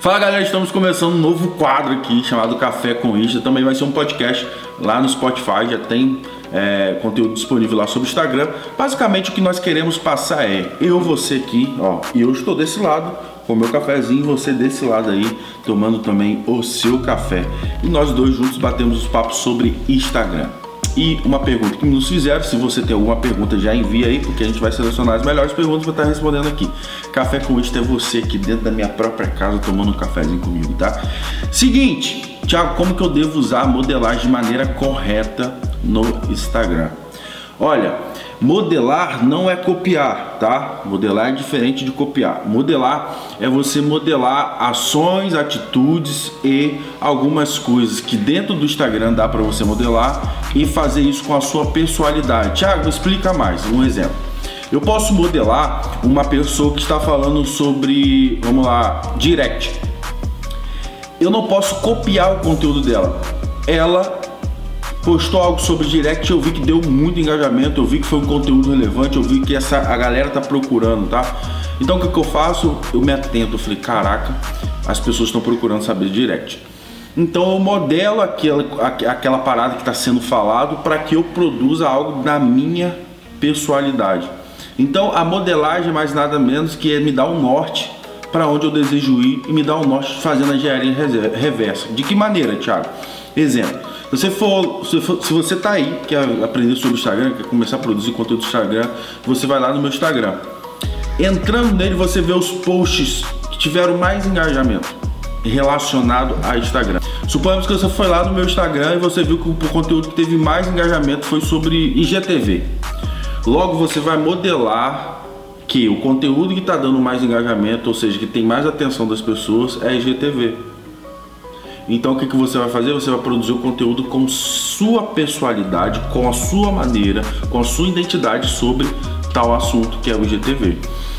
Fala galera, estamos começando um novo quadro aqui chamado Café com Insta. Também vai ser um podcast lá no Spotify, já tem é, conteúdo disponível lá sobre o Instagram. Basicamente o que nós queremos passar é eu, você aqui, ó, e eu estou desse lado com o meu cafezinho, você desse lado aí, tomando também o seu café. E nós dois juntos batemos os papos sobre Instagram. E uma pergunta que nos fizeram, se você tem alguma pergunta, já envia aí, porque a gente vai selecionar as melhores perguntas para estar respondendo aqui. Café com Insta é você aqui dentro da minha própria casa tomando um cafezinho comigo, tá? Seguinte, Thiago, como que eu devo usar a modelagem de maneira correta no Instagram? Olha, modelar não é copiar, tá? Modelar é diferente de copiar. Modelar é você modelar ações, atitudes e algumas coisas que dentro do Instagram dá para você modelar e fazer isso com a sua personalidade. Tiago, explica mais. Um exemplo. Eu posso modelar uma pessoa que está falando sobre, vamos lá, direct. Eu não posso copiar o conteúdo dela. Ela postou algo sobre direct, eu vi que deu muito engajamento, eu vi que foi um conteúdo relevante, eu vi que essa a galera tá procurando, tá? Então o que, que eu faço? Eu me atento, eu falei, caraca, as pessoas estão procurando saber direct. Então eu modelo aquela, aquela parada que está sendo falado para que eu produza algo da minha personalidade. Então a modelagem é mais nada menos que é me dar um norte para onde eu desejo ir e me dar um norte fazendo a engenharia reversa. De que maneira, Thiago? Exemplo. Se você for, se, for, se você tá aí, quer aprender sobre o Instagram, quer começar a produzir conteúdo do Instagram, você vai lá no meu Instagram. Entrando nele, você vê os posts que tiveram mais engajamento relacionado a Instagram. Suponhamos que você foi lá no meu Instagram e você viu que o conteúdo que teve mais engajamento foi sobre IGTV. Logo você vai modelar que o conteúdo que está dando mais engajamento, ou seja, que tem mais atenção das pessoas, é IGTV. Então o que, que você vai fazer? Você vai produzir o conteúdo com sua personalidade, com a sua maneira, com a sua identidade sobre tal assunto que é o IGTV.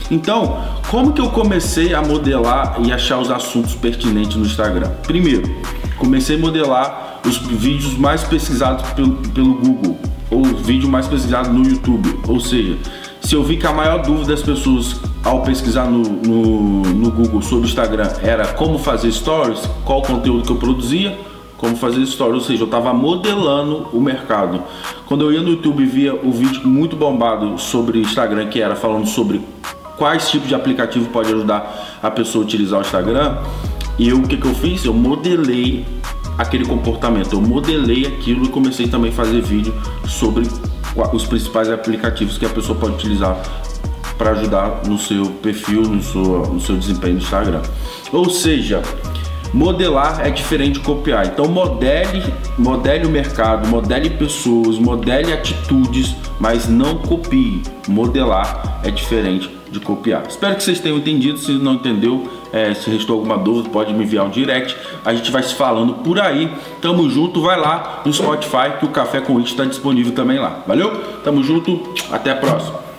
Então, como que eu comecei a modelar e achar os assuntos pertinentes no Instagram? Primeiro, comecei a modelar os vídeos mais pesquisados pelo, pelo Google ou vídeo mais pesquisado no YouTube. Ou seja, se eu vi que a maior dúvida das pessoas ao pesquisar no, no, no Google sobre o Instagram era como fazer stories, qual conteúdo que eu produzia, como fazer stories, ou seja, eu estava modelando o mercado. Quando eu ia no YouTube via o vídeo muito bombado sobre Instagram, que era falando sobre quais tipos de aplicativo pode ajudar a pessoa a utilizar o Instagram, e eu, o que, que eu fiz? Eu modelei aquele comportamento, eu modelei aquilo e comecei também a fazer vídeo sobre os principais aplicativos que a pessoa pode utilizar para ajudar no seu perfil, no seu, no seu desempenho no Instagram. Ou seja, modelar é diferente de copiar. Então modele, modele o mercado, modele pessoas, modele atitudes, mas não copie. Modelar é diferente de copiar. Espero que vocês tenham entendido. Se não entendeu, é, se restou alguma dúvida, pode me enviar um direct. A gente vai se falando por aí. Tamo junto, vai lá no Spotify que o Café com It está disponível também lá. Valeu? Tamo junto, até a próxima.